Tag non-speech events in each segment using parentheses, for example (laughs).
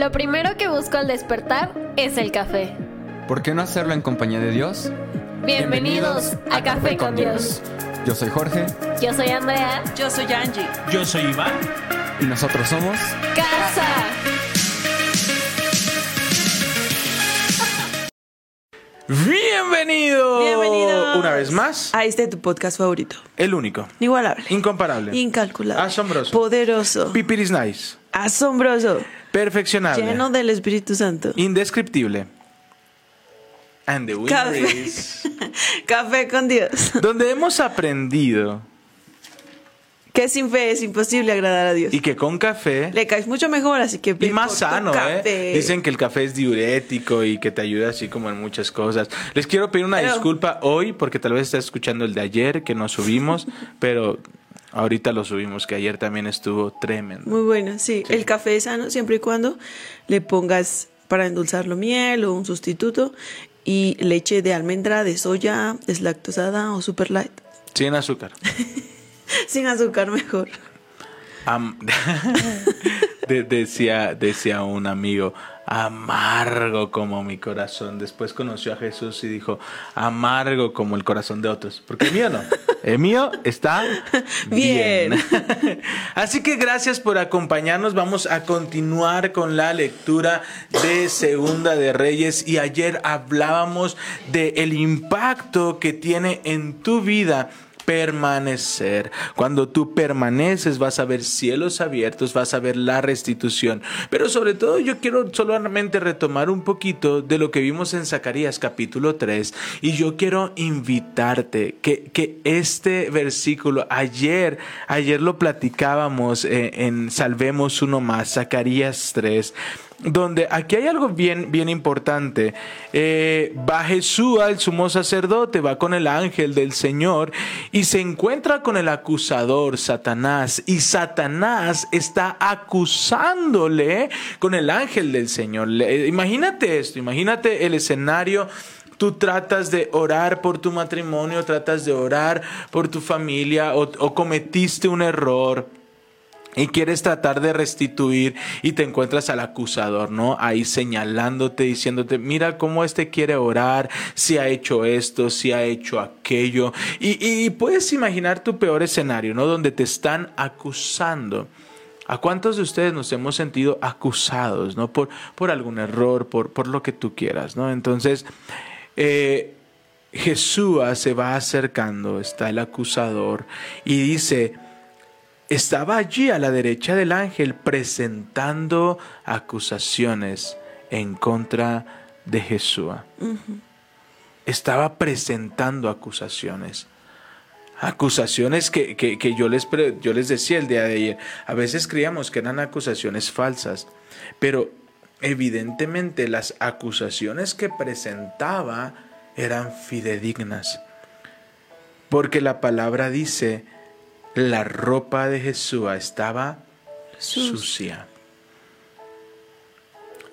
Lo primero que busco al despertar es el café. ¿Por qué no hacerlo en compañía de Dios? Bienvenidos, a, Café con Dios. Yo soy Jorge Yo soy Andrea. Yo soy Angie. Yo soy Iván. y nosotros somos... Casa. Bienvenido. Bienvenidos. Una vez más, A este tu podcast favorito. el único, Inigualable. incomparable, Incalculable. Asombroso. Poderoso. pipiris nice, Asombroso. Perfeccionable, Lleno del Espíritu Santo. indescriptible. And the Café. is- (laughs) Café con Dios. donde hemos aprendido Que sin fe es imposible agradar a Dios. y que con café Le caes mucho mejor, así que y más sano, ¿eh? Dicen que el café es diurético y que te ayuda así como en muchas cosas. Les quiero pedir una Pero- disculpa hoy porque tal vez estás escuchando el de ayer que no subimos, (laughs) pero ahorita lo subimos, que ayer también estuvo tremendo. Muy bueno, sí. El café es sano siempre y cuando le pongas para endulzarlo miel o un sustituto y leche de almendra, de soya, deslactosada o super light. Sin azúcar. (laughs) Sin azúcar mejor. (laughs) De- decía, decía un amigo, amargo como mi corazón. Después conoció a Jesús y dijo, amargo como el corazón de otros. Porque el mío no. El mío está (laughs) bien. Bien. (laughs) Así que gracias por acompañarnos. Vamos a continuar con la lectura de Segunda de Reyes. Y ayer hablábamos de el impacto que tiene en tu vida permanecer. Cuando tú permaneces vas a ver cielos abiertos, vas a ver la restitución. Pero sobre todo yo quiero solamente retomar un poquito de lo que vimos en Zacarías capítulo 3 y yo quiero invitarte que, que este versículo ayer, ayer lo platicábamos eh, en Salvemos uno más, Zacarías 3 donde aquí hay algo bien, bien importante. Eh, va Jesús, el sumo sacerdote, va con el ángel del Señor y se encuentra con el acusador, Satanás. Y Satanás está acusándole con el ángel del Señor. Le- imagínate esto, imagínate el escenario. Tú tratas de orar por tu matrimonio, tratas de orar por tu familia o cometiste un error y quieres tratar de restituir y te encuentras al acusador, ¿no? Ahí señalándote, diciéndote, mira cómo este quiere orar, si ha hecho esto, si ha hecho aquello. Y, puedes imaginar tu peor escenario, ¿no? Donde te están acusando. ¿A cuántos de ustedes nos hemos sentido acusados, ¿no? Por, por algún error, por, por lo que tú quieras, ¿no? Entonces, eh, Jesús se va acercando, está el acusador y dice, estaba allí a la derecha del ángel presentando acusaciones en contra de Jesús. Estaba presentando acusaciones. Acusaciones que, que- que yo, les, yo les decía el día de ayer. A veces creíamos que eran acusaciones falsas, pero evidentemente las acusaciones que presentaba eran fidedignas. Porque la palabra dice, la ropa de Jesús estaba sucia.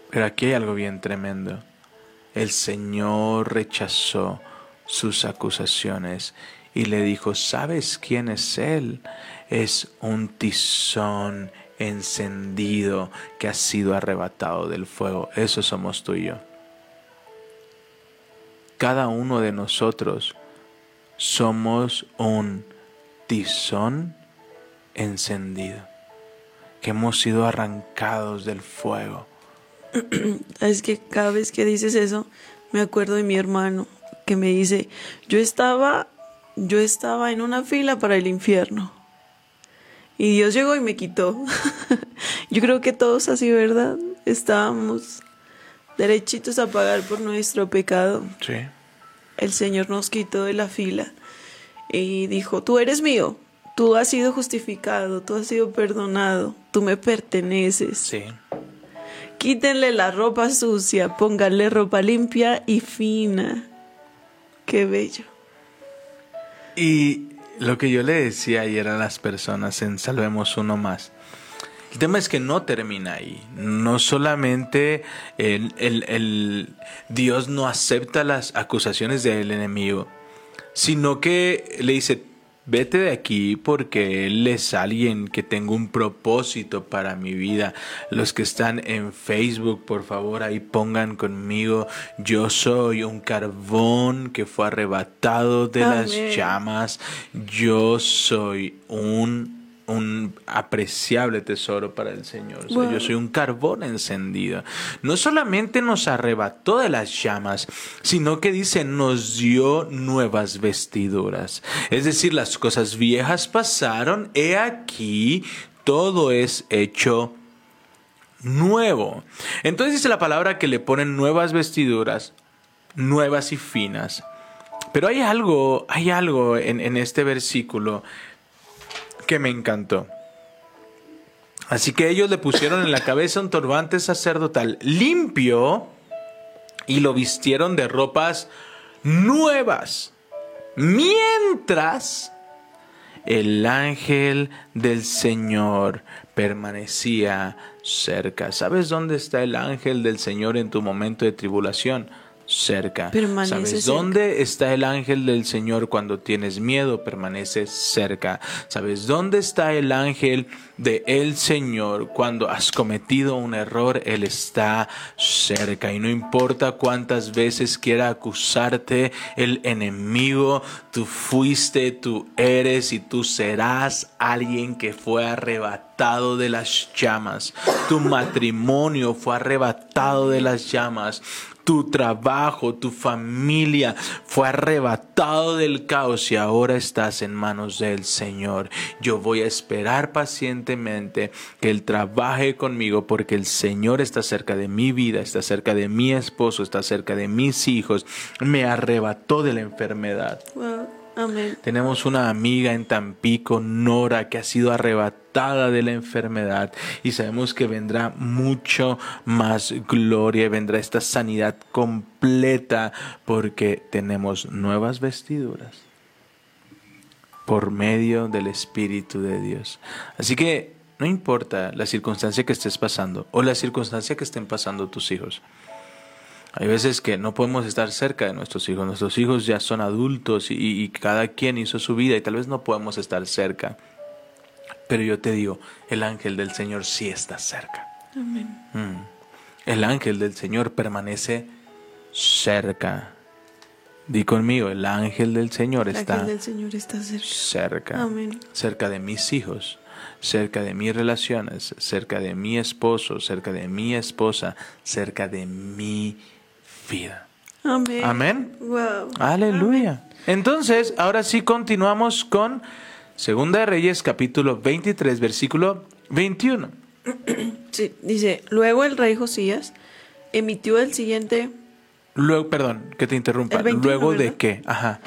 Pero aquí hay algo bien tremendo. El Señor rechazó sus acusaciones y le dijo, ¿sabes quién es Él? Es un tizón encendido que ha sido arrebatado del fuego. Eso somos tú y yo. Cada uno de nosotros somos un tizón encendido, que hemos sido arrancados del fuego. (clears throat) Es que cada vez que dices eso, me acuerdo de mi hermano que me dice, yo estaba, yo estaba en una fila para el infierno. Y Dios llegó y me quitó. (laughs) yo creo que todos así, ¿verdad? Estábamos derechitos a pagar por nuestro pecado. Sí. El Señor nos quitó de la fila y dijo, tú eres mío, tú has sido justificado, tú has sido perdonado, tú me perteneces. Sí. Quítenle la ropa sucia, pónganle ropa limpia y fina. Qué bello. Y lo que yo le decía ayer a las personas en Salvemos Uno Más, el tema es que no termina ahí. No solamente el, el- el- Dios no acepta las acusaciones del enemigo, sino que le dice, Vete de aquí porque Él es alguien que tengo un propósito para mi vida. Los que están en Facebook, por favor, ahí pongan conmigo. Yo soy un carbón que fue arrebatado de las llamas. Yo soy un un apreciable tesoro para el Señor. O sea, Wow. Yo soy un carbón encendido. No solamente nos arrebató de las llamas, sino que dice, nos dio nuevas vestiduras. Es decir, las cosas viejas pasaron, he aquí, todo es hecho nuevo. Entonces dice la palabra que le ponen nuevas vestiduras, nuevas y finas. Pero hay algo, hay algo en, en este versículo que me encantó. Así que ellos le pusieron en la cabeza un turbante sacerdotal limpio y lo vistieron de ropas nuevas. Mientras el ángel del Señor permanecía cerca. ¿Sabes dónde está el ángel del Señor en tu momento de tribulación? Cerca. Permanece ¿Sabes cerca. dónde está el ángel del Señor cuando tienes miedo? Permanece cerca. ¿Sabes dónde está el ángel de el Señor cuando has cometido un error? Él está cerca. Y no importa cuántas veces quiera acusarte el enemigo, tú fuiste, tú eres y tú serás alguien que fue arrebatado de las llamas. Tu matrimonio fue arrebatado de las llamas tu trabajo, tu familia fue arrebatado del caos y ahora estás en manos del Señor. Yo voy a esperar pacientemente que Él trabaje conmigo porque el Señor está cerca de mi vida, está cerca de mi esposo, está cerca de mis hijos. Me arrebató de la enfermedad. Tenemos una amiga en Tampico, Nora, que ha sido arrebatada de la enfermedad y sabemos que vendrá mucho más gloria, vendrá esta sanidad completa porque tenemos nuevas vestiduras por medio del Espíritu de Dios. Así que no importa la circunstancia que estés pasando o la circunstancia que estén pasando tus hijos. Hay veces que no podemos estar cerca de nuestros hijos. Nuestros hijos ya son adultos y, y cada quien hizo su vida y tal vez no podemos estar cerca. Pero yo te digo, el ángel del Señor sí está cerca. Mm. El ángel del Señor permanece cerca. Di conmigo, el ángel del Señor El está ángel del Señor está cerca. cerca, Amén. cerca de mis hijos, cerca de mis relaciones, cerca de mi esposo, cerca de mi esposa, cerca de mi vida. Amén. Amén. Wow. Aleluya. Entonces, ahora sí continuamos con Segunda de Reyes capítulo 23 versículo 21. (clears throat) Sí, dice, luego el rey Josías emitió el siguiente Luego, perdón, que te interrumpa. El 21, luego de qué? Ajá.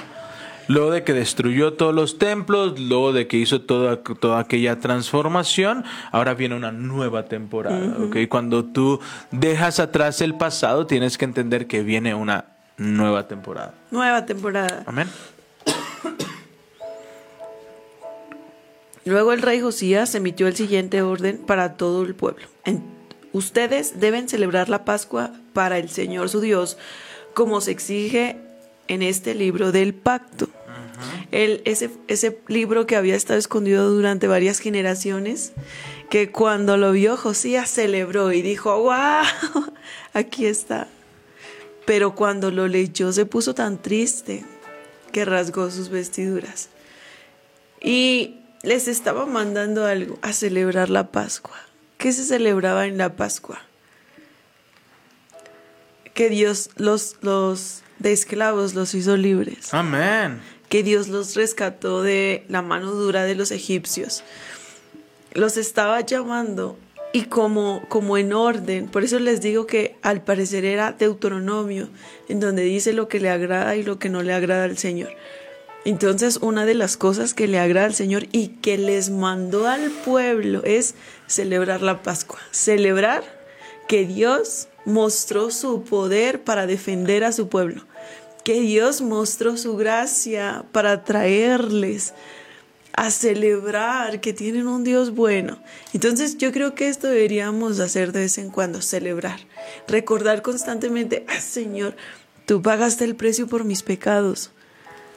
Luego de que destruyó todos los templos, luego de que hizo toda, toda aquella transformación, ahora viene una nueva temporada. ¿ok? Cuando tú dejas atrás el pasado, tienes que entender que viene una nueva temporada. nueva temporada. Amén. Luego el rey Josías emitió el siguiente orden para todo el pueblo. En- ustedes deben celebrar la Pascua para el Señor su Dios, como se exige en este libro del pacto. El- ese, ese libro que había estado escondido durante varias generaciones, que cuando lo vio Josías celebró y dijo, wow, (laughs) aquí está. Pero cuando lo leyó se puso tan triste que rasgó sus vestiduras. Y les estaba mandando algo, a celebrar la Pascua. ¿Qué se celebraba en la Pascua? Que Dios los, los de esclavos los hizo libres. Amén. Que Dios los rescató de la mano dura de los egipcios. Los estaba llamando y como, como en orden. Por eso les digo que al parecer era Deuteronomio, en donde dice lo que le agrada y lo que no le agrada al Señor. Entonces, una de las cosas que le agrada al Señor y que les mandó al pueblo es celebrar la Pascua. Celebrar que Dios mostró su poder para defender a su pueblo. Que Dios mostró su gracia para traerles a celebrar que tienen un Dios bueno. Entonces yo creo que esto deberíamos hacer de vez en cuando, celebrar. Recordar constantemente, ah, Señor, tú pagaste el precio por mis pecados.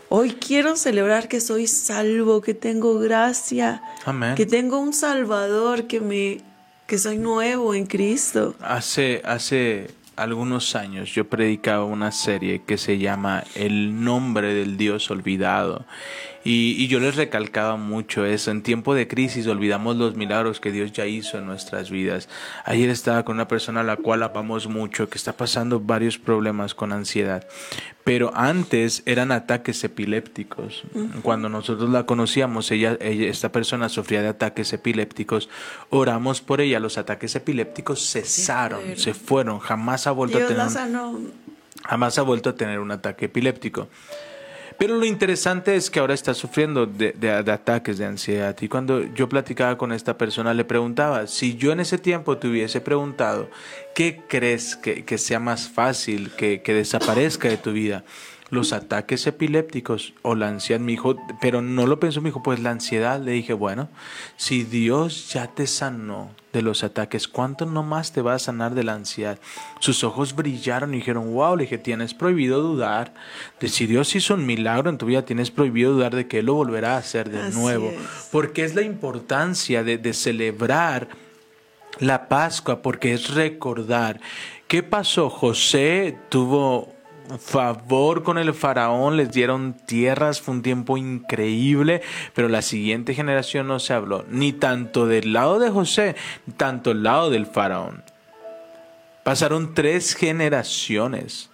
Hoy quiero celebrar que soy salvo, que tengo gracia, Amén. que tengo un Salvador, que me que soy nuevo en Cristo. Hace, hace algunos años yo predicaba una serie que se llama El nombre del Dios olvidado. Y, y, yo les recalcaba mucho eso. En tiempo de crisis olvidamos los milagros que Dios ya hizo en nuestras vidas. Ayer estaba con una persona a la cual amamos mucho, que está pasando varios problemas con ansiedad. Pero antes eran ataques epilépticos. Cuando nosotros la conocíamos, ella, ella, esta persona sufría de ataques epilépticos. Oramos por ella. Los ataques epilépticos cesaron, se fueron. Jamás ha vuelto Dios a tener. Jamás ha vuelto a tener un ataque epiléptico. Pero lo interesante es que ahora está sufriendo de, de, de, ataques de ansiedad. Y cuando yo platicaba con esta persona, le preguntaba, si yo en ese tiempo te hubiese preguntado, ¿qué crees que, sea más fácil que, desaparezca de tu vida? Los ataques epilépticos o la ansiedad, mi hijo, pero no lo pensó mi hijo, pues la ansiedad. Le dije, bueno, si Dios ya te sanó de los ataques, ¿cuánto no más te va a sanar de la ansiedad? Sus ojos brillaron y dijeron, wow, le dije, tienes prohibido dudar de si Dios hizo un milagro en tu vida, tienes prohibido dudar de que Él lo volverá a hacer de Así nuevo. es. Porque es la importancia de, de celebrar la Pascua, porque es recordar. ¿Qué pasó? José tuvo favor con el faraón, les dieron tierras, fue un tiempo increíble, pero la siguiente generación no se habló, ni tanto del lado de José, ni tanto del lado del faraón. Pasaron tres generaciones.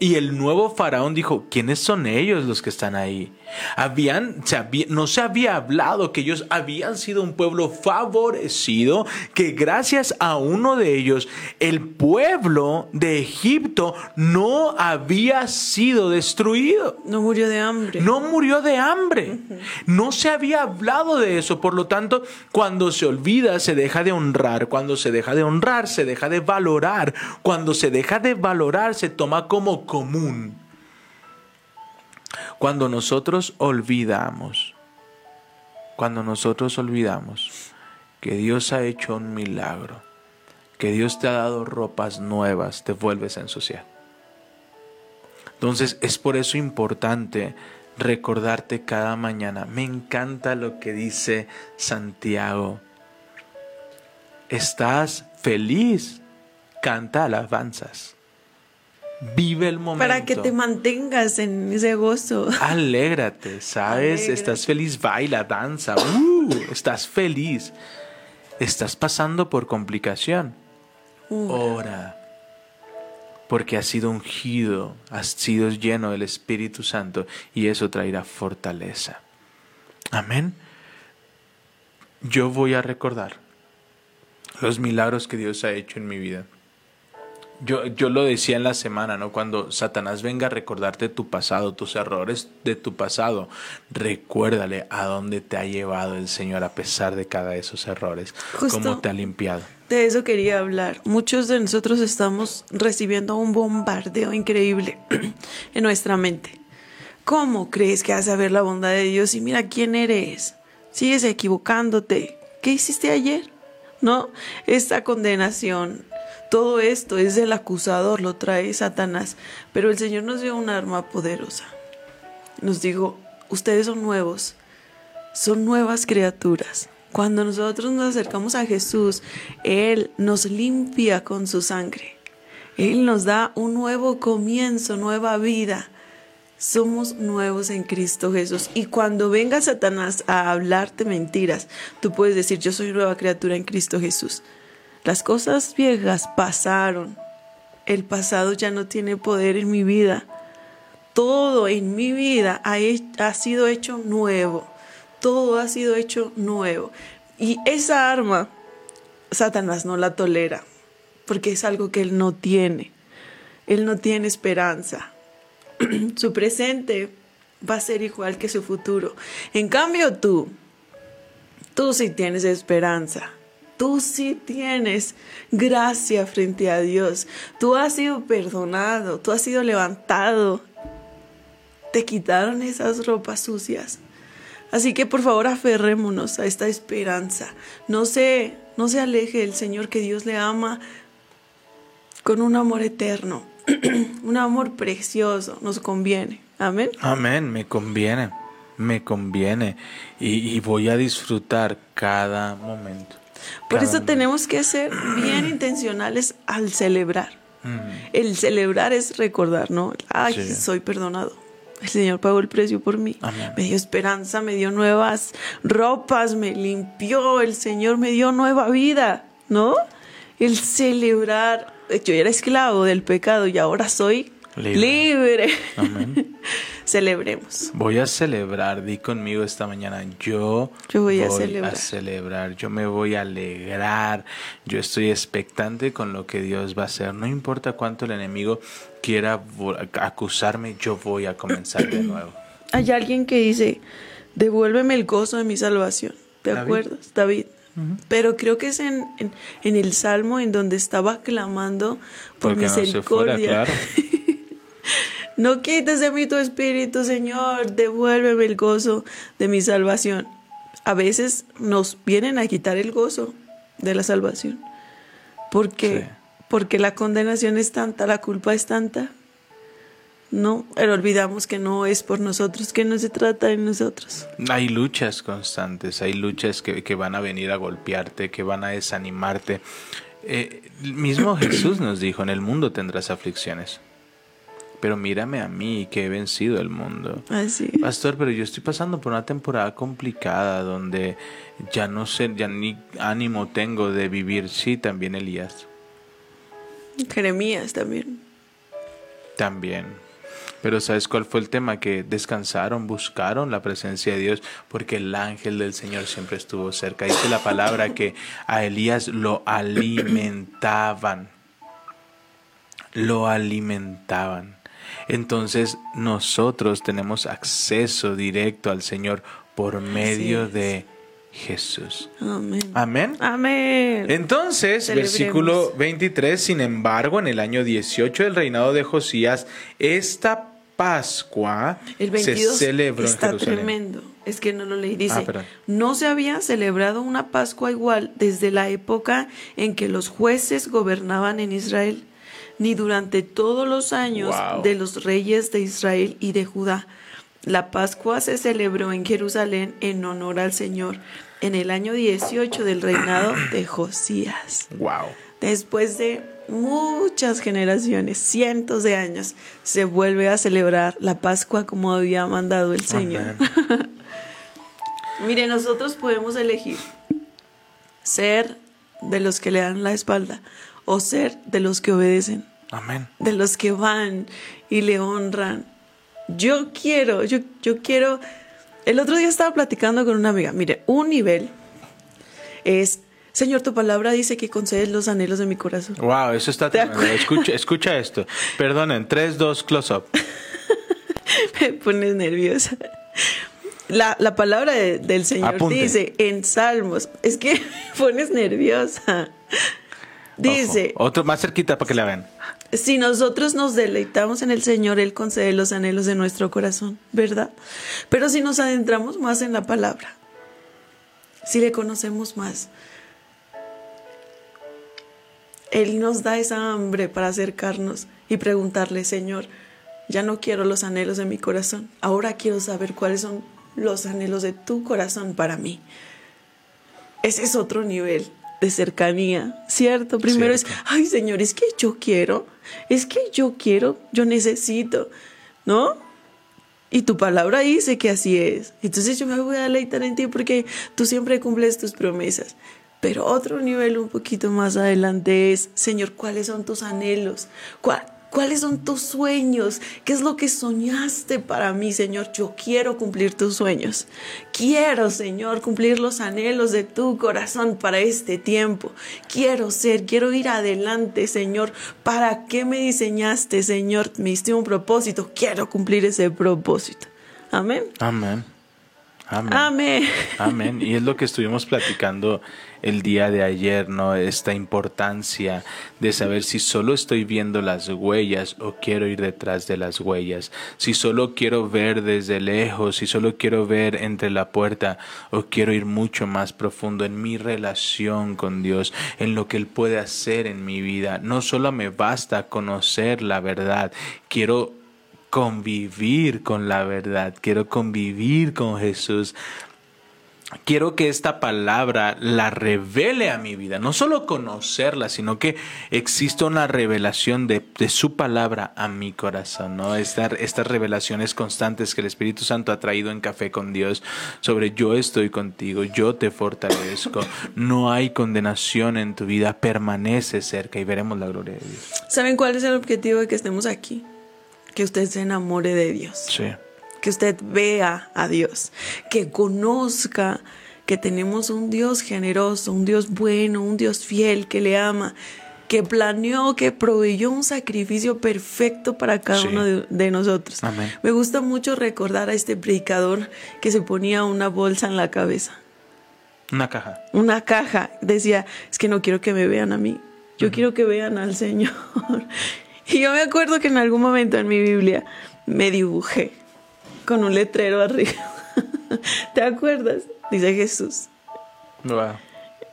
Y el nuevo faraón dijo, ¿quiénes son ellos los que están ahí? Habían, se había, no se había hablado que ellos habían sido un pueblo favorecido, que gracias a uno de ellos el pueblo de Egipto no había sido destruido. No murió de hambre. No murió de hambre. No se había hablado de eso. Por lo tanto, cuando se olvida, se deja de honrar. Cuando se deja de honrar, se deja de valorar. Cuando se deja de valorar, se toma como común. Cuando nosotros olvidamos, cuando nosotros olvidamos que Dios ha hecho un milagro, que Dios te ha dado ropas nuevas, te vuelves a ensuciar. Entonces es por eso importante recordarte cada mañana. Me encanta lo que dice Santiago. Estás feliz, canta alabanzas. Vive el momento. Para que te mantengas en ese gozo. Alégrate, ¿sabes? Alégrate. Estás feliz, baila, danza. Uh, estás feliz. Estás pasando por complicación. Uh, Ora. Porque has sido ungido, has sido lleno del Espíritu Santo y eso traerá fortaleza. Amén. Yo voy a recordar los milagros que Dios ha hecho en mi vida. Yo, yo lo decía en la semana, ¿no? Cuando Satanás venga a recordarte tu pasado, tus errores de tu pasado, recuérdale a dónde te ha llevado el Señor a pesar de cada de esos errores, Justo. cómo te ha limpiado. De eso quería hablar. Muchos de nosotros estamos recibiendo un bombardeo increíble (clears throat) en nuestra mente. ¿Cómo crees que vas a ver la bondad de Dios y mira quién eres? Sigues equivocándote. ¿Qué hiciste ayer? ¿No? Esta condenación, todo esto es del acusador, lo trae Satanás. Pero el Señor nos dio un arma poderosa. Nos dijo, ustedes son nuevos, son nuevas criaturas. Cuando nosotros nos acercamos a Jesús, Él nos limpia con su sangre. Él nos da un nuevo comienzo, nueva vida. Somos nuevos en Cristo Jesús. Y cuando venga Satanás a hablarte mentiras, tú puedes decir, yo soy nueva criatura en Cristo Jesús. Las cosas viejas pasaron. El pasado ya no tiene poder en mi vida. Todo en mi vida ha, ha sido hecho nuevo todo ha sido hecho nuevo. Y esa arma, Satanás no la tolera, porque es algo que él no tiene. Él no tiene esperanza. (clears throat) su presente va a ser igual que su futuro. En cambio tú, tú sí tienes esperanza. Tú sí tienes gracia frente a Dios. Tú has sido perdonado, tú has sido levantado. Te quitaron esas ropas sucias. Así que por favor aferrémonos a esta esperanza. No se, no se aleje del Señor que Dios le ama con un amor eterno, (clears throat) un amor precioso, nos conviene. Amén. Amén, me conviene, me conviene y, y voy a disfrutar cada momento. Por cada eso tenemos que ser bien (clears throat) intencionales al celebrar. Mm, El celebrar es recordar, ¿no? Ay, Sí. soy perdonado. El Señor pagó el precio por mí. Amén. Me dio esperanza, me dio nuevas ropas, me limpió. El Señor me dio nueva vida, ¿no? El celebrar. Yo era esclavo del pecado y ahora soy Libre. libre. Amén. (laughs) Celebremos. Voy a celebrar, di conmigo esta mañana, yo, Yo voy a celebrar. celebrar, yo me voy a alegrar, yo estoy expectante con lo que Dios va a hacer, no importa cuánto el enemigo quiera acusarme, yo voy a comenzar de nuevo. (clears throat) Hay alguien que dice, devuélveme el gozo de mi salvación. ¿Te David. acuerdas? David. Pero creo que es en, en, en el Salmo en donde estaba clamando por Porque no se fuera, misericordia. claro. (laughs) No quites de mí tu espíritu, Señor, devuélveme el gozo de mi salvación. A veces nos vienen a quitar el gozo de la salvación. ¿Por qué? Sí. Porque la condenación es tanta, la culpa es tanta. No, pero olvidamos que no es por nosotros, que no se trata de nosotros. Hay luchas constantes, hay luchas que, que van a venir a golpearte, que van a desanimarte. Eh, mismo Jesús nos dijo, en el mundo tendrás aflicciones, pero mírame a mí que he vencido el mundo. Así. Pastor, pero yo estoy pasando por una temporada complicada donde ya no sé, ya ni ánimo tengo de vivir. Sí, también Elías, Jeremías también. también. Pero ¿sabes cuál fue el tema? Que descansaron, buscaron la presencia de Dios porque el ángel del Señor siempre estuvo cerca. Dice la palabra que a Elías lo alimentaban. Lo alimentaban. Entonces nosotros tenemos acceso directo al Señor por medio de Jesús. Amén. Amén. Amén. Entonces, versículo 23, sin embargo, en el año 18 del reinado de Josías, esta Pascua El 22 se celebró en está Jerusalén. tremendo. Es que no lo leí. Dice, Ah, no se había celebrado una Pascua igual desde la época en que los jueces gobernaban en Israel, ni durante todos los años Wow. de los reyes de Israel y de Judá. La Pascua se celebró en Jerusalén en honor al Señor en el año 18 del reinado (clears throat) de Josías. Wow. Después de muchas generaciones, cientos de años, se vuelve a celebrar la Pascua como había mandado el Señor. (laughs) Mire, nosotros podemos elegir ser de los que le dan la espalda o ser de los que obedecen, Amén. de los que van y le honran. Yo quiero, yo, yo quiero. El otro día estaba platicando con una amiga. Mire, un nivel es, Señor, tu palabra dice que concedes los anhelos de mi corazón. Wow, eso está ¿Te tremendo. Escucha, escucha esto. Perdonen, 3, 2, close up. (laughs) me pones nerviosa. La, la palabra de- del Señor Apunte. dice en Salmos, es que (laughs) me pones nerviosa. Dice, Ojo, Otro más cerquita para que la vean. si nosotros nos deleitamos en el Señor, Él concede los anhelos de nuestro corazón, ¿verdad? Pero si nos adentramos más en la palabra, si le conocemos más, Él nos da esa hambre para acercarnos y preguntarle, Señor, ya no quiero los anhelos de mi corazón, ahora quiero saber cuáles son los anhelos de tu corazón para mí. Ese es otro nivel de cercanía, ¿cierto? Primero es, ay Señor, es que yo quiero, es que yo quiero, yo necesito, ¿no? Y tu palabra dice que así es. Entonces yo me voy a deleitar en ti porque tú siempre cumples tus promesas. Pero otro nivel un poquito más adelante es, Señor, ¿cuáles son tus anhelos? ¿Cuál- ¿Cuáles son tus sueños? ¿Qué es lo que soñaste para mí, Señor? Yo quiero cumplir tus sueños. Quiero, Señor, cumplir los anhelos de tu corazón para este tiempo. Quiero ser, quiero ir adelante, Señor. ¿Para qué me diseñaste, Señor? Me diste un propósito. Quiero cumplir ese propósito. Amén. Amén. Amén. Amén. Amén. Y es lo que estuvimos platicando el día de ayer, ¿no? Esta importancia de saber si solo estoy viendo las huellas o quiero ir detrás de las huellas, si solo quiero ver desde lejos, si solo quiero ver entre la puerta o quiero ir mucho más profundo en mi relación con Dios, en lo que Él puede hacer en mi vida. No solo me basta conocer la verdad, quiero convivir con la verdad, quiero convivir con Jesús. Quiero que esta palabra la revele a mi vida, no solo conocerla, sino que exista una revelación de, su palabra a mi corazón, ¿no? Esta- estas revelaciones constantes que el Espíritu Santo ha traído en Café con Dios sobre yo estoy contigo, yo te fortalezco, no hay condenación en tu vida, permanece cerca y veremos la gloria de Dios. ¿Saben cuál es el objetivo de que estemos aquí? Que usted se enamore de Dios. Sí. que usted vea a Dios, que conozca que tenemos un Dios generoso, un Dios bueno, un Dios fiel que le ama, que planeó, que proveyó un sacrificio perfecto para cada Sí. uno de, de nosotros. Amén. Me gusta mucho recordar a este predicador que se ponía una bolsa en la cabeza, Una caja. una caja. Decía, es que no quiero que me vean a mí, yo quiero que vean al Señor. Y yo me acuerdo que en algún momento en mi Biblia me dibujé con un letrero arriba. (laughs) ¿Te acuerdas? Dice Jesús. Wow.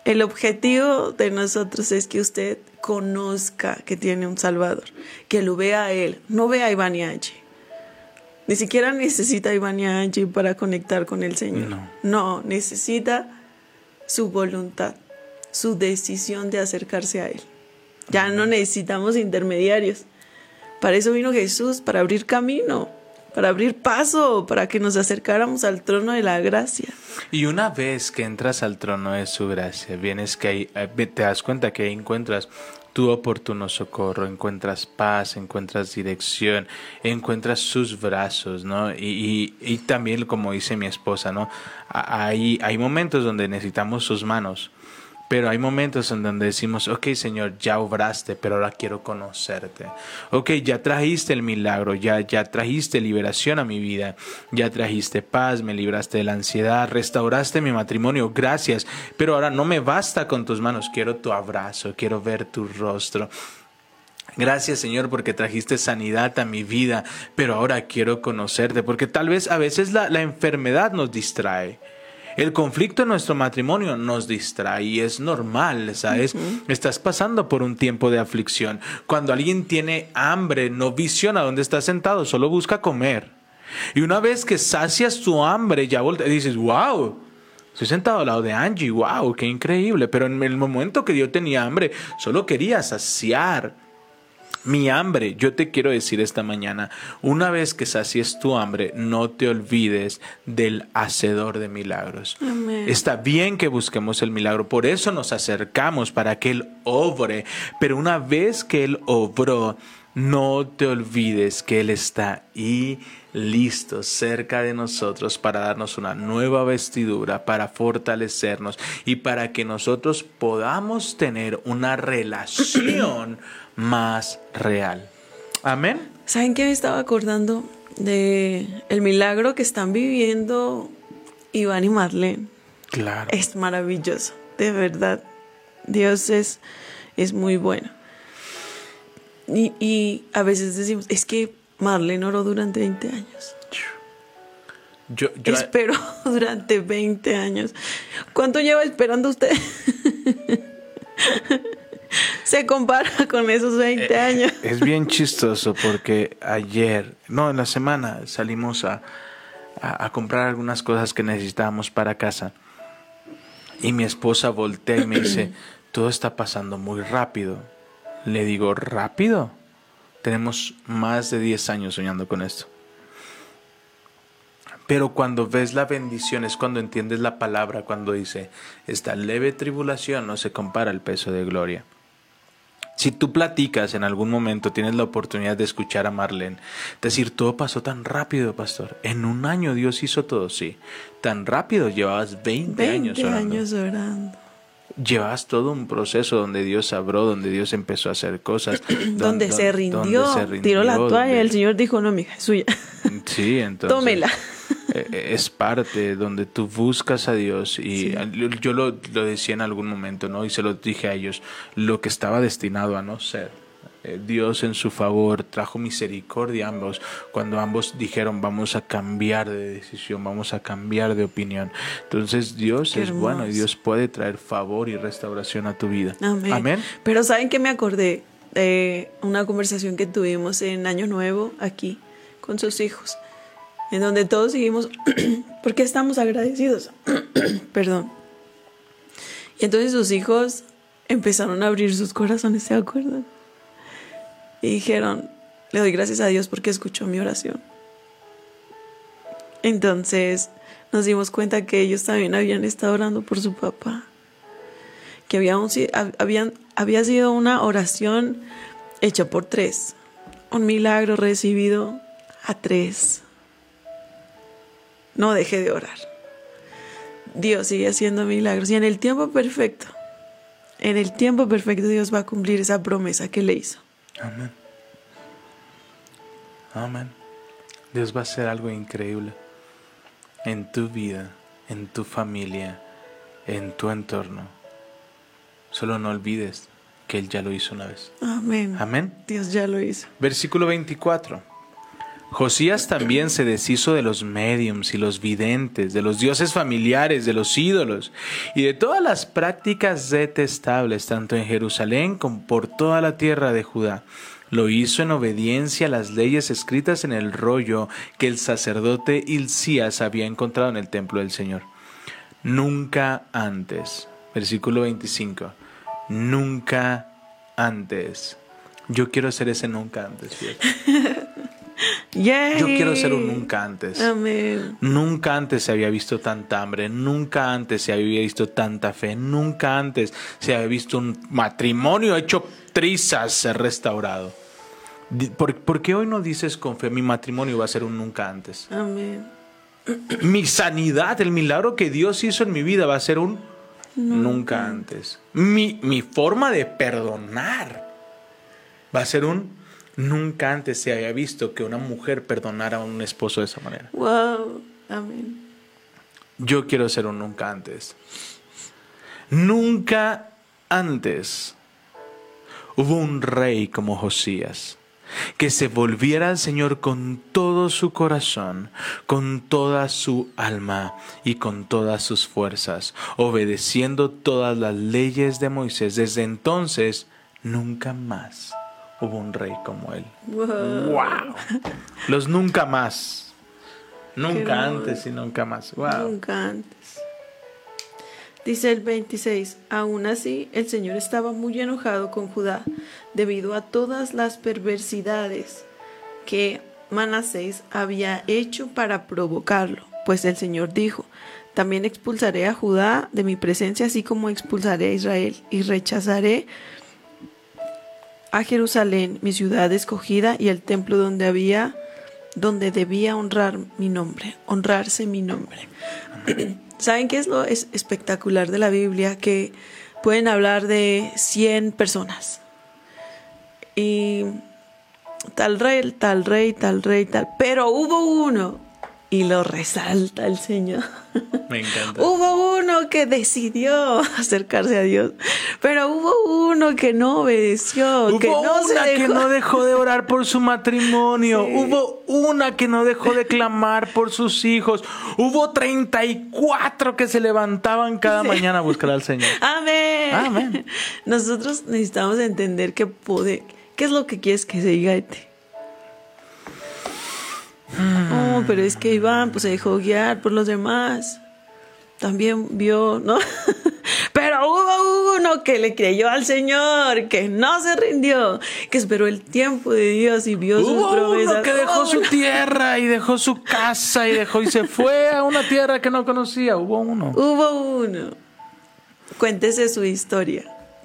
El objetivo de nosotros es que usted conozca que tiene un Salvador, que lo vea a Él, no vea a Iván y Angie. Ni siquiera necesita a Iván y Angie para conectar con el Señor. No. no, necesita su voluntad, su decisión de acercarse a Él. Ya no necesitamos intermediarios. Para eso vino Jesús, para abrir camino, para abrir paso, para que nos acercáramos al trono de la gracia. Y una vez que entras al trono de su gracia, vienes que ahí, eh, te das cuenta que ahí encuentras tu oportuno socorro, encuentras paz, encuentras dirección, encuentras sus brazos, ¿no? Y, también, como dice mi esposa, ¿no? Hay, hay momentos donde necesitamos sus manos. Pero hay momentos en donde decimos, ok Señor, ya obraste, pero ahora quiero conocerte. Ok, ya trajiste el milagro, ya, ya trajiste liberación a mi vida, ya trajiste paz, me libraste de la ansiedad, restauraste mi matrimonio, gracias. Pero ahora no me basta con tus manos, quiero tu abrazo, quiero ver tu rostro. Gracias Señor porque trajiste sanidad a mi vida, pero ahora quiero conocerte, porque tal vez a veces la, la enfermedad nos distrae. El conflicto en nuestro matrimonio nos distrae y es normal, ¿sabes? Estás pasando por un tiempo de aflicción. Cuando alguien tiene hambre, no visiona dónde está sentado, solo busca comer. Y una vez que sacias tu hambre, ya volteas y dices, wow, estoy sentado al lado de Angie, wow, qué increíble. Pero en el momento que yo tenía hambre, solo quería saciar mi hambre, yo te quiero decir esta mañana, una vez que sacies tu hambre, no te olvides del hacedor de milagros. Amén. Está bien que busquemos el milagro, por eso nos acercamos para que Él obre, pero una vez que Él obró, no te olvides que Él está ahí listo cerca de nosotros para darnos una nueva vestidura, para fortalecernos y para que nosotros podamos tener una relación más real. Amén. ¿Saben qué me estaba acordando de el milagro que están viviendo Iván y Marlene? Claro. Es maravilloso, de verdad. Dios es, es muy bueno. Y, y a veces decimos, es que Marlene oró durante 20 años. Yo, yo- Esperó (laughs) durante 20 años. ¿Cuánto lleva esperando usted? (laughs) Se compara (laughs) con esos 20 años. Es bien chistoso porque ayer, no, en la semana salimos a, a, a comprar algunas cosas que necesitábamos para casa. Y mi esposa voltea y me dice, (clears throat) todo está pasando muy rápido. Le digo, ¿rápido? Tenemos más de 10 años soñando con esto. Pero cuando ves la bendición es cuando entiendes la palabra, cuando dice, esta leve tribulación no se compara al peso de gloria. Si tú platicas en algún momento, tienes la oportunidad de escuchar a Marlene, decir, todo pasó tan rápido, pastor. En un año Dios hizo todo, sí. Tan rápido, llevabas 20, años 20 orando. años orando. Llevas todo un proceso donde Dios abrió, donde Dios empezó a hacer cosas. don- (clears throat) Donde, don- se rindió, donde se rindió, tiró la toalla y el Señor dijo, no, mija, es suya. (laughs) Sí, entonces. Tómela. eh, eh, Es parte donde tú buscas a Dios y yo- yo lo, lo decía en algún momento, ¿no? Y se lo dije a ellos, lo que estaba destinado a no ser. Eh, Dios en su favor trajo misericordia a ambos cuando ambos dijeron vamos a cambiar de decisión, vamos a cambiar de opinión. Entonces Dios Qué es bueno y. Dios puede traer favor y restauración a tu vida. Amén. Amén. Pero ¿saben qué me acordé? De una conversación que tuvimos en Año Nuevo aquí con sus hijos, en donde todos seguimos, (clears throat) porque estamos agradecidos. (clears throat) Perdón. Y entonces sus hijos empezaron a abrir sus corazones, ¿se acuerdan? Y dijeron, le doy gracias a Dios porque escuchó mi oración. Entonces nos dimos cuenta que ellos también habían estado orando por su papá, que había, un- habían, había sido una oración hecha por tres, un milagro recibido a tres. No deje de orar. Dios sigue haciendo milagros y en el tiempo perfecto, en el tiempo perfecto Dios va a cumplir esa promesa que le hizo. Amén. Amén. Dios va a hacer algo increíble en tu vida, en tu familia, en tu entorno. Solo no olvides que Él ya lo hizo una vez. Amén. Amén. Dios ya lo hizo. Versículo 24. Josías también se deshizo de los médiums y los videntes, de los dioses familiares, de los ídolos y de todas las prácticas detestables, tanto en Jerusalén como por toda la tierra de Judá. Lo hizo en obediencia a las leyes escritas en el rollo que el sacerdote Hilcías había encontrado en el templo del Señor. Nunca antes. Versículo 25. Nunca antes. Yo quiero ser ese nunca antes. (laughs) Yay. Yo quiero ser un nunca antes. Amén. Nunca antes se había visto tanta hambre, nunca antes se había visto tanta fe, nunca antes se había visto un matrimonio hecho trizas restaurado. Di- ¿Por, por qué hoy no dices con fe mi matrimonio va a ser un nunca antes? Amén. Mi sanidad, el milagro que Dios hizo en mi vida va a ser un nunca antes. Mi, mi forma de perdonar va a ser un nunca antes se había visto que una mujer perdonara a un esposo de esa manera. Wow. Amén. Yo quiero ser un nunca antes. Nunca antes hubo un rey como Josías que se volviera al Señor con todo su corazón, con toda su alma y con todas sus fuerzas, obedeciendo todas las leyes de Moisés. Desde entonces, nunca más hubo un rey como él. Wow. ¡Wow! Los nunca más. Nunca antes y nunca más. ¡Wow! Nunca antes. Dice el 26, aún así el Señor estaba muy enojado con Judá debido a todas las perversidades que Manasés había hecho para provocarlo, pues el Señor dijo, también expulsaré a Judá de mi presencia, así como expulsaré a Israel, y rechazaré a Jerusalén, mi ciudad escogida, y el templo donde había donde debía honrar mi nombre, honrarse mi nombre. (clears throat) ¿Saben qué es lo es espectacular de la Biblia? Que pueden hablar de 100 personas. Y tal rey, tal rey, tal rey, tal. Pero hubo uno y lo resalta el Señor. Me encanta. (laughs) Hubo uno que decidió (laughs) acercarse a Dios, pero hubo uno que no obedeció, Hubo que no se una que no dejó de orar por su matrimonio. (laughs) Sí. Hubo una que no dejó de clamar por sus hijos. Hubo 34 que se levantaban cada mañana a buscar al Señor. Amén. Amén. Nosotros necesitamos entender que puede, qué es lo que quieres que se diga de ti. Oh, pero es que Iván pues se dejó guiar por los demás. También vio, ¿no? (laughs) Pero hubo uno que le creyó al Señor, que no se rindió, que esperó el tiempo de Dios y vio sus Hubo promesas. uno que dejó su tierra y dejó su casa y dejó y se fue a una tierra que no conocía. Hubo uno. Hubo uno. Cuéntese su historia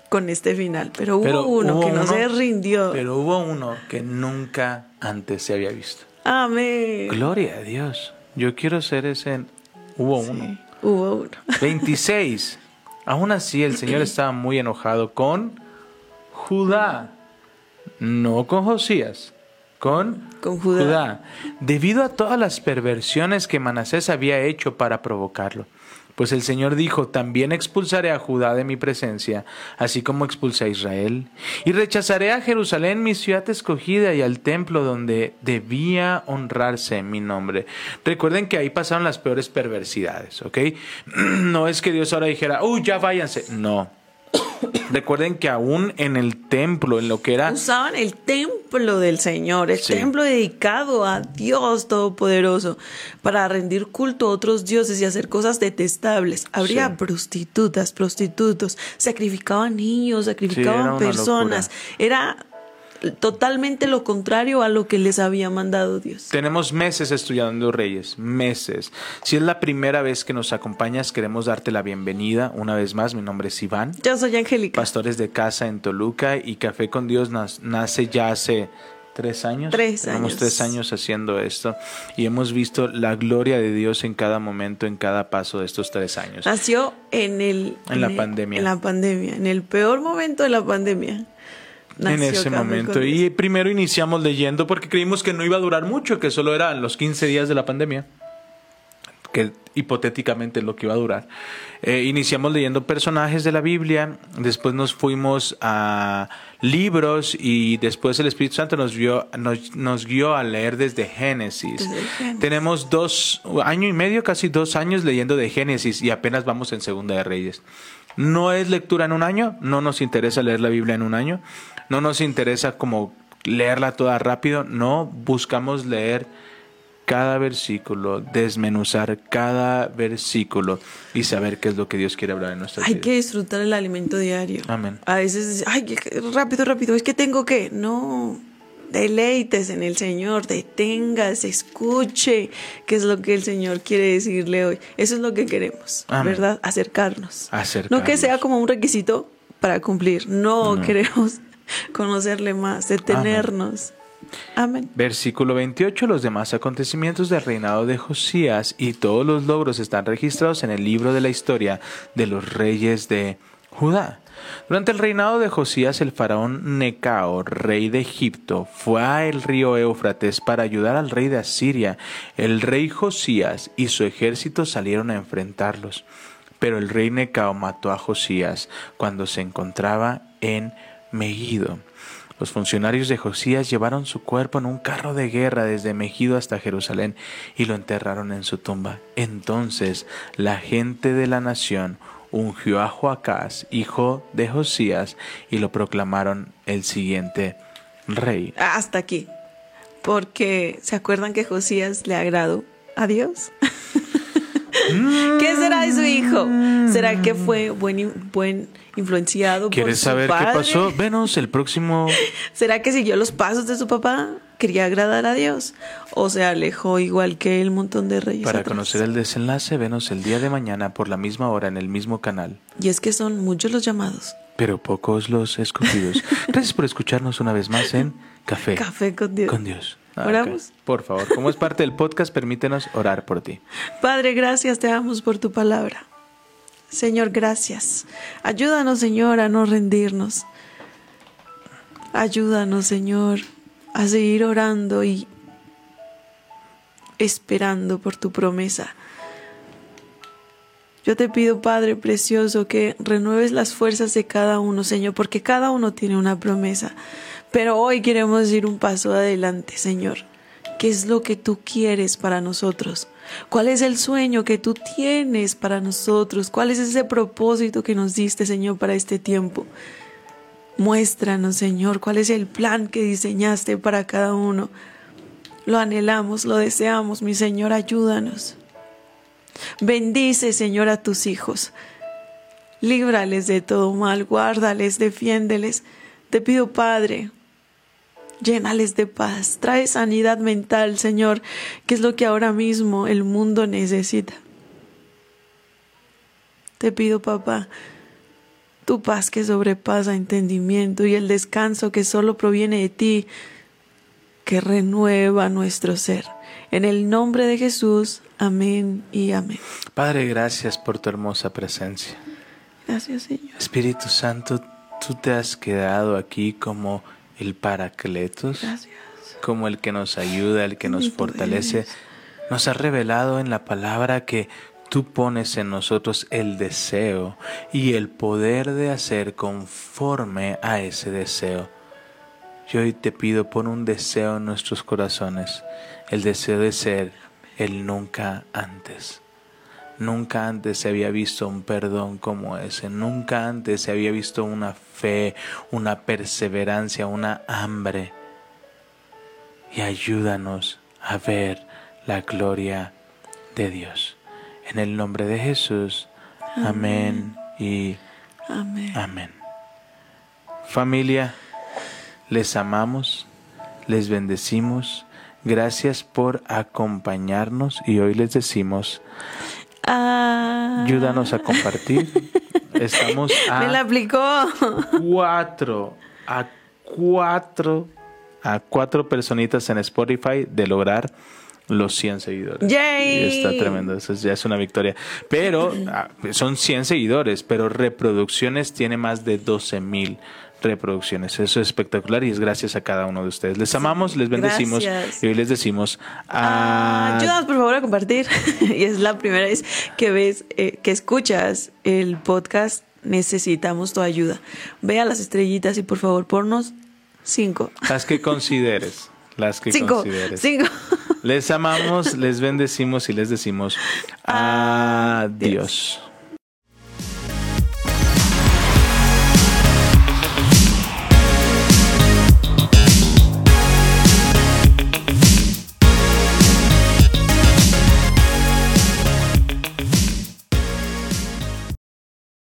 con este final, pero hubo Pero uno hubo que no uno- se rindió. Pero hubo uno que nunca antes se había visto. Amén. Gloria a Dios. Yo quiero ser ese. Hubo uno. Hubo uno. 26. Aún así, el Señor estaba muy enojado con Judá, no con Josías, con, Con Judá. debido a todas las perversiones que Manasés había hecho para provocarlo. Pues el Señor dijo, también expulsaré a Judá de mi presencia, así como expulsé a Israel, y rechazaré a Jerusalén, mi ciudad escogida, y al templo donde debía honrarse mi nombre. Recuerden que ahí pasaron las peores perversidades, ¿ok? (clears throat) No es que Dios ahora dijera, uy, ya váyanse. No. (coughs) Recuerden que aún en el templo, en lo que era Usaban el templo del Señor, el Sí. templo dedicado a Dios Todopoderoso, para rendir culto a otros dioses y hacer cosas detestables. Habría Sí. prostitutas, prostitutos, sacrificaban niños, sacrificaban era personas. Era totalmente lo contrario a lo que les había mandado Dios. Tenemos meses estudiando Reyes, meses. Si es la primera vez que nos acompañas, queremos darte la bienvenida. Una vez más, mi nombre es Iván, Yo soy Angélica. pastores de casa en Toluca y Café con Dios nace ya hace tres años. Tres Tenemos años. tres años haciendo esto y hemos visto la gloria de Dios en cada momento, en cada paso de estos tres años. Nació en el En la el- pandemia. En la pandemia, en el peor momento de la pandemia. En ese momento. Y primero iniciamos leyendo porque creímos que no iba a durar mucho, que solo eran los 15 días de la pandemia, que hipotéticamente es lo que iba a durar. Eh, iniciamos leyendo personajes de la Biblia, después nos fuimos a libros y después el Espíritu Santo nos, vio, nos, nos guió a leer desde Génesis. Desde Génesis. Tenemos dos, año y medio, casi dos años leyendo de Génesis y apenas vamos en Segunda de Reyes. No es lectura en un año, no nos interesa leer la Biblia en un año, no nos interesa como leerla toda rápido, no, buscamos leer cada versículo, desmenuzar cada versículo y saber qué es lo que Dios quiere hablar en nuestras Hay vidas. que disfrutar el alimento diario. Amén. A veces, ay, rápido, rápido, es que tengo que. No. Deleites en el Señor, detengas, escuche qué es lo que el Señor quiere decirle hoy. Eso es lo que queremos, Amén. ¿verdad? Acercarnos. Acercarnos. No que sea como un requisito para cumplir. No, queremos conocerle más, detenernos. Amén. Versículo 28. Los demás acontecimientos del reinado de Josías y todos los logros están registrados en el libro de la historia de los reyes de Judá. Durante el reinado de Josías, el faraón Necao, rey de Egipto, fue a el río Éufrates para ayudar al rey de Asiria. El rey Josías y su ejército salieron a enfrentarlos. Pero el rey Necao mató a Josías cuando se encontraba en Megiddo. Los funcionarios de Josías llevaron su cuerpo en un carro de guerra desde Megido hasta Jerusalén y lo enterraron en su tumba. Entonces la gente de la nación ungió a Joacás, hijo de Josías, y lo proclamaron el siguiente rey. Hasta aquí. Porque se acuerdan que Josías le agradó a Dios. (laughs) (laughs) ¿Qué será de su hijo? ¿Será que fue buen, buen influenciado por ¿Quieres su saber qué padre? pasó? Venos el próximo (laughs) ¿Será que siguió los pasos de su papá? ¿Quería agradar a Dios? ¿O se alejó igual que el montón de reyes? Para atrás? conocer el desenlace, venos el día de mañana por la misma hora en el mismo canal. Y es que son muchos los llamados. Pero pocos los escogidos. (laughs) Gracias por escucharnos una vez más en Café, Café con Dios. con Dios. Ah, ¿Oramos? Por favor, como es parte del podcast, permítenos orar por ti. Padre, gracias te damos por tu palabra. Señor, gracias. Ayúdanos, Señor, a no rendirnos. Ayúdanos, Señor, a seguir orando y esperando por tu promesa. Yo te pido, Padre precioso, que renueves las fuerzas de cada uno, Señor, porque cada uno tiene una promesa. Pero hoy queremos ir un paso adelante, Señor. ¿Qué es lo que tú quieres para nosotros? ¿Cuál es el sueño que tú tienes para nosotros? ¿Cuál es ese propósito que nos diste, Señor, para este tiempo? Muéstranos, Señor, cuál es el plan que diseñaste para cada uno. Lo anhelamos, lo deseamos, mi Señor, ayúdanos. Bendice, Señor, a tus hijos. Líbrales de todo mal, guárdales, defiéndeles. Te pido, Padre, llénales de paz, trae sanidad mental, Señor, que es lo que ahora mismo el mundo necesita. Te pido, papá, tu paz que sobrepasa entendimiento y el descanso que solo proviene de ti, que renueva nuestro ser. En el nombre de Jesús, amén y amén. Padre, gracias por tu hermosa presencia. Gracias, Señor. Espíritu Santo, tú te has quedado aquí como el Paracletos, Gracias. como el que nos ayuda, el que nos fortalece. eres. Nos has revelado en la palabra que tú pones en nosotros el deseo y el poder de hacer conforme a ese deseo. Yo hoy te pido pon un deseo en nuestros corazones, el deseo de ser el nunca antes, Nunca antes se había visto un perdón como ese, nunca antes se había visto una fe, una perseverancia, una hambre. Y ayúdanos a ver la gloria de Dios. En el nombre de Jesús, amén, y Amén. amén. Familia, les amamos, les bendecimos. Gracias por acompañarnos y hoy les decimos, Ah, ayúdanos a compartir. (laughs) Estamos Me la a aplicó. cuatro, a cuatro, a cuatro personitas en Spotify de lograr los 100 seguidores. Yay. Y está tremendo, eso ya es una victoria. Pero ah, son 100 seguidores, pero reproducciones tiene más de 12 mil reproducciones. Eso es espectacular y es gracias a cada uno de ustedes. Les amamos, les bendecimos gracias. y hoy les decimos Ah, a ayúdanos por favor a compartir. (laughs) y es la primera vez que ves, eh, que escuchas el podcast. Necesitamos tu ayuda. Ve a las estrellitas y por favor ponnos cinco. las que (laughs) consideres. Las que Cinco. consideres. Cinco. Les amamos, les bendecimos y les decimos adiós.